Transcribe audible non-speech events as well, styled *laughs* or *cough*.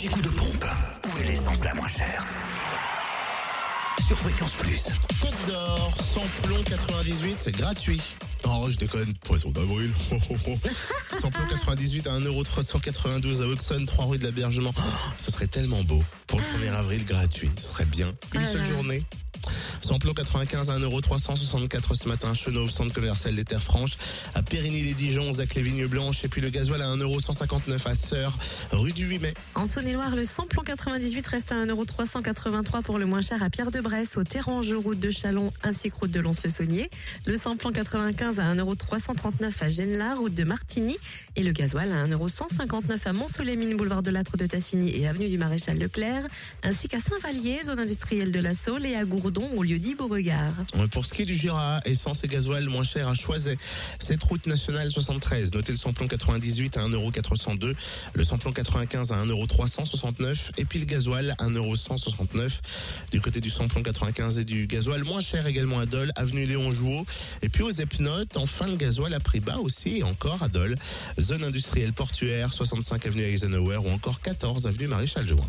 L'anti-coup de pompe. Où est l'essence la moins chère Sur Fréquence Plus. Côte d'Or, samplon 98, c'est gratuit. Oh, je déconne, poisson d'avril. *laughs* samplon 98 à 1,392€ à Auxonne, 3 rue de l'Abergement. Oh, ce serait tellement beau. Pour le 1er avril, gratuit. Ce serait bien. Une Ah seule journée. Samplon 95 à 1,364€ ce matin, Chenauve, centre commercial des Terres Franches, à Périgny-les-Dijon, Zac les Vignes Blanches, et puis le gasoil à 1,159€ à Sœur, rue du 8 mai. En Saône-et-Loire, le samplon 98 reste à 1,383€ pour le moins cher à Pierre-de-Bresse, au Terrange, route de Chalon, ainsi que route de Lons-le-Saunier. Le samplon 95 à 1,339€ à Genla, route de Martigny. Et le gasoil à 1,159€ à Mont-Soleil-Mine, boulevard de Lâtre de Tassigny et avenue du Maréchal Leclerc, ainsi qu'à Saint-Vallier, zone industrielle de la Saule, et à Gourdon, au lieu Pour ce qui est du Jura, essence et gasoil moins cher à Choiset. Cette route nationale 73, notez le samplon 98 à 1,402€, le samplon 95 à 1,369€ et puis le gasoil à 1,169€. Du côté du samplon 95 et du gasoil moins cher également à Dole, avenue Léon Jouot. Et puis aux Epnotes, enfin le gasoil à prix bas aussi et encore à Dole. Zone industrielle portuaire, 65 avenue Eisenhower ou encore 14 avenue Maréchal Juin.